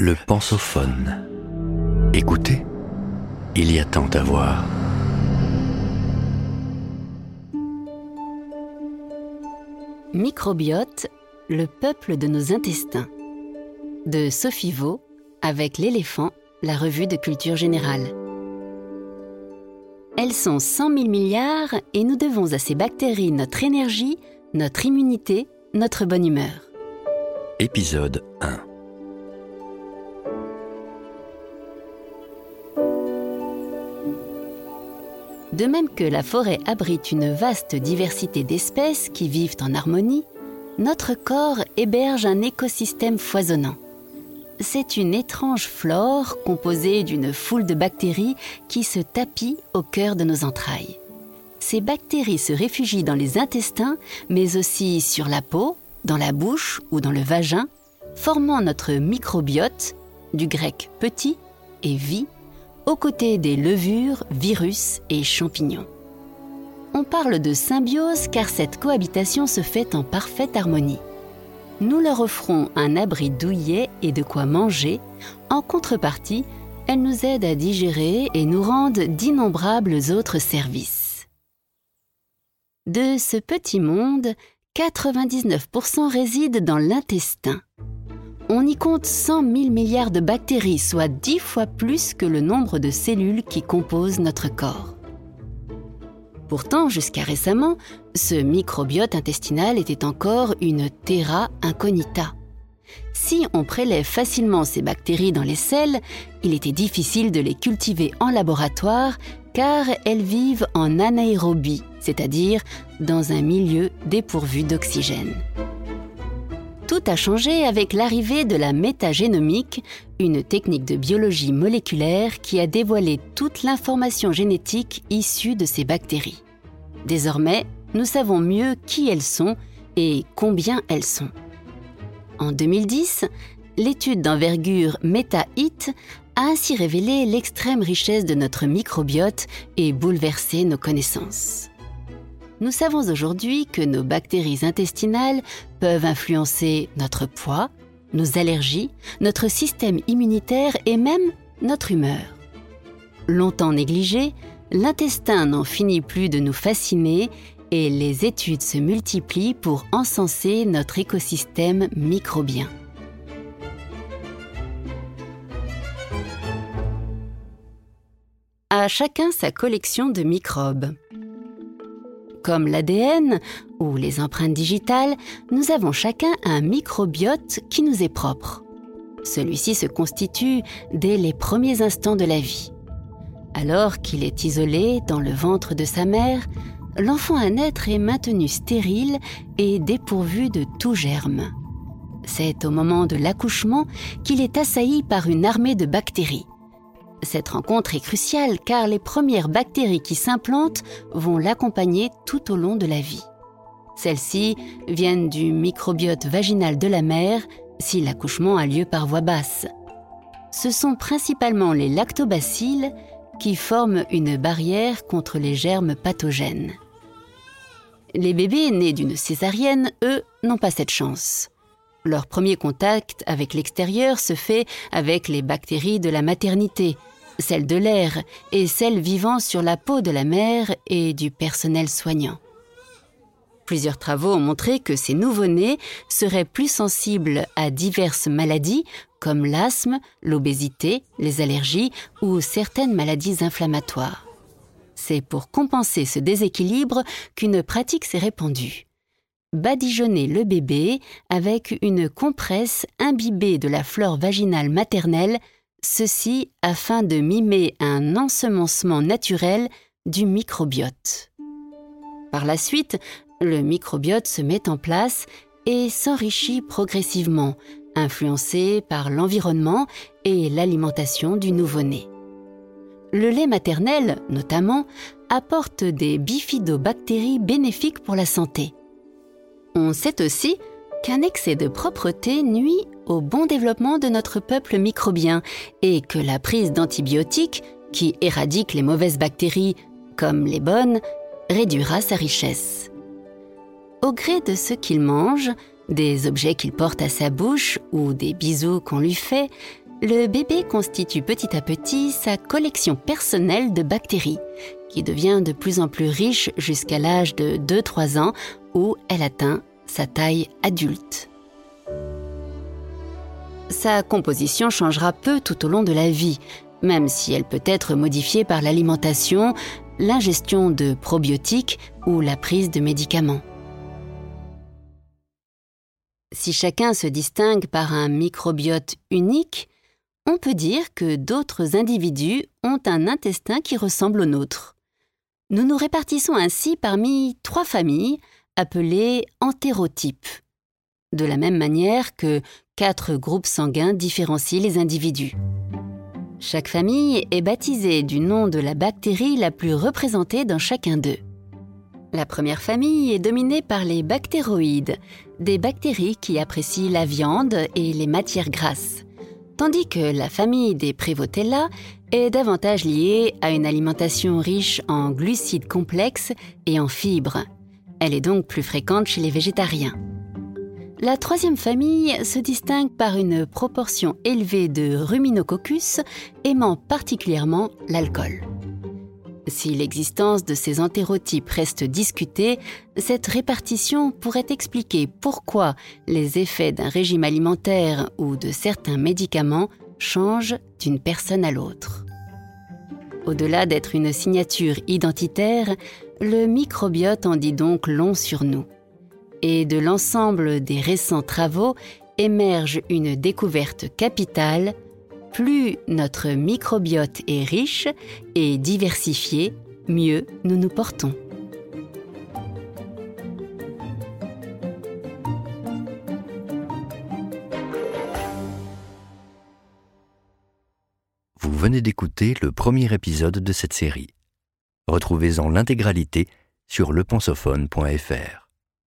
Le pensophone. Écoutez, il y a tant à voir. Microbiote, le peuple de nos intestins. De Sophie Vaux, avec l'éléphant, la revue de culture générale. Elles sont 100 000 milliards et nous devons à ces bactéries notre énergie, notre immunité, notre bonne humeur. Épisode 1 De même que la forêt abrite une vaste diversité d'espèces qui vivent en harmonie, notre corps héberge un écosystème foisonnant. C'est une étrange flore composée d'une foule de bactéries qui se tapit au cœur de nos entrailles. Ces bactéries se réfugient dans les intestins, mais aussi sur la peau, dans la bouche ou dans le vagin, formant notre microbiote, du grec petit et vie, aux côtés des levures, virus et champignons. On parle de symbiose car cette cohabitation se fait en parfaite harmonie. Nous leur offrons un abri douillet et de quoi manger. En contrepartie, elles nous aident à digérer et nous rendent d'innombrables autres services. De ce petit monde, 99% résident dans l'intestin. On y compte 100 000 milliards de bactéries, soit 10 fois plus que le nombre de cellules qui composent notre corps. Pourtant, jusqu'à récemment, ce microbiote intestinal était encore une terra incognita. Si on prélève facilement ces bactéries dans les selles, il était difficile de les cultiver en laboratoire car elles vivent en anaérobie, c'est-à-dire dans un milieu dépourvu d'oxygène. Tout a changé avec l'arrivée de la métagénomique, une technique de biologie moléculaire qui a dévoilé toute l'information génétique issue de ces bactéries. Désormais, nous savons mieux qui elles sont et combien elles sont. En 2010, l'étude d'envergure MetaHit a ainsi révélé l'extrême richesse de notre microbiote et bouleversé nos connaissances. Nous savons aujourd'hui que nos bactéries intestinales peuvent influencer notre poids, nos allergies, notre système immunitaire et même notre humeur. Longtemps négligé, l'intestin n'en finit plus de nous fasciner et les études se multiplient pour encenser notre écosystème microbien. À chacun sa collection de microbes. Comme l'ADN ou les empreintes digitales, nous avons chacun un microbiote qui nous est propre. Celui-ci se constitue dès les premiers instants de la vie. Alors qu'il est isolé dans le ventre de sa mère, l'enfant à naître est maintenu stérile et dépourvu de tout germe. C'est au moment de l'accouchement qu'il est assailli par une armée de bactéries. Cette rencontre est cruciale car les premières bactéries qui s'implantent vont l'accompagner tout au long de la vie. Celles-ci viennent du microbiote vaginal de la mère si l'accouchement a lieu par voie basse. Ce sont principalement les lactobacilles qui forment une barrière contre les germes pathogènes. Les bébés nés d'une césarienne, eux, n'ont pas cette chance. Leur premier contact avec l'extérieur se fait avec les bactéries de la maternité, celles de l'air et celles vivant sur la peau de la mère et du personnel soignant. Plusieurs travaux ont montré que ces nouveau-nés seraient plus sensibles à diverses maladies comme l'asthme, l'obésité, les allergies ou certaines maladies inflammatoires. C'est pour compenser ce déséquilibre qu'une pratique s'est répandue. Badigeonner le bébé avec une compresse imbibée de la flore vaginale maternelle, ceci afin de mimer un ensemencement naturel du microbiote. Par la suite, le microbiote se met en place et s'enrichit progressivement, influencé par l'environnement et l'alimentation du nouveau-né. Le lait maternel, notamment, apporte des bifidobactéries bénéfiques pour la santé. On sait aussi qu'un excès de propreté nuit au bon développement de notre peuple microbien et que la prise d'antibiotiques, qui éradique les mauvaises bactéries comme les bonnes, réduira sa richesse. Au gré de ce qu'il mange, des objets qu'il porte à sa bouche ou des bisous qu'on lui fait, le bébé constitue petit à petit sa collection personnelle de bactéries, qui devient de plus en plus riche jusqu'à l'âge de 2-3 ans où elle atteint sa taille adulte. Sa composition changera peu tout au long de la vie, même si elle peut être modifiée par l'alimentation, l'ingestion de probiotiques ou la prise de médicaments. Si chacun se distingue par un microbiote unique, on peut dire que d'autres individus ont un intestin qui ressemble au nôtre. Nous nous répartissons ainsi parmi trois familles appelées entérotypes, de la même manière que quatre groupes sanguins différencient les individus. Chaque famille est baptisée du nom de la bactérie la plus représentée dans chacun d'eux. La première famille est dominée par les bactéroïdes, des bactéries qui apprécient la viande et les matières grasses, tandis que la famille des Prévotella est davantage liée à une alimentation riche en glucides complexes et en fibres. Elle est donc plus fréquente chez les végétariens. La troisième famille se distingue par une proportion élevée de ruminococcus aimant particulièrement l'alcool. Si l'existence de ces entérotypes reste discutée, cette répartition pourrait expliquer pourquoi les effets d'un régime alimentaire ou de certains médicaments changent d'une personne à l'autre. Au-delà d'être une signature identitaire, le microbiote en dit donc long sur nous. Et de l'ensemble des récents travaux émerge une découverte capitale plus notre microbiote est riche et diversifié, mieux nous nous portons. Vous venez d'écouter le premier épisode de cette série. Retrouvez-en l'intégralité sur lepensophone.fr.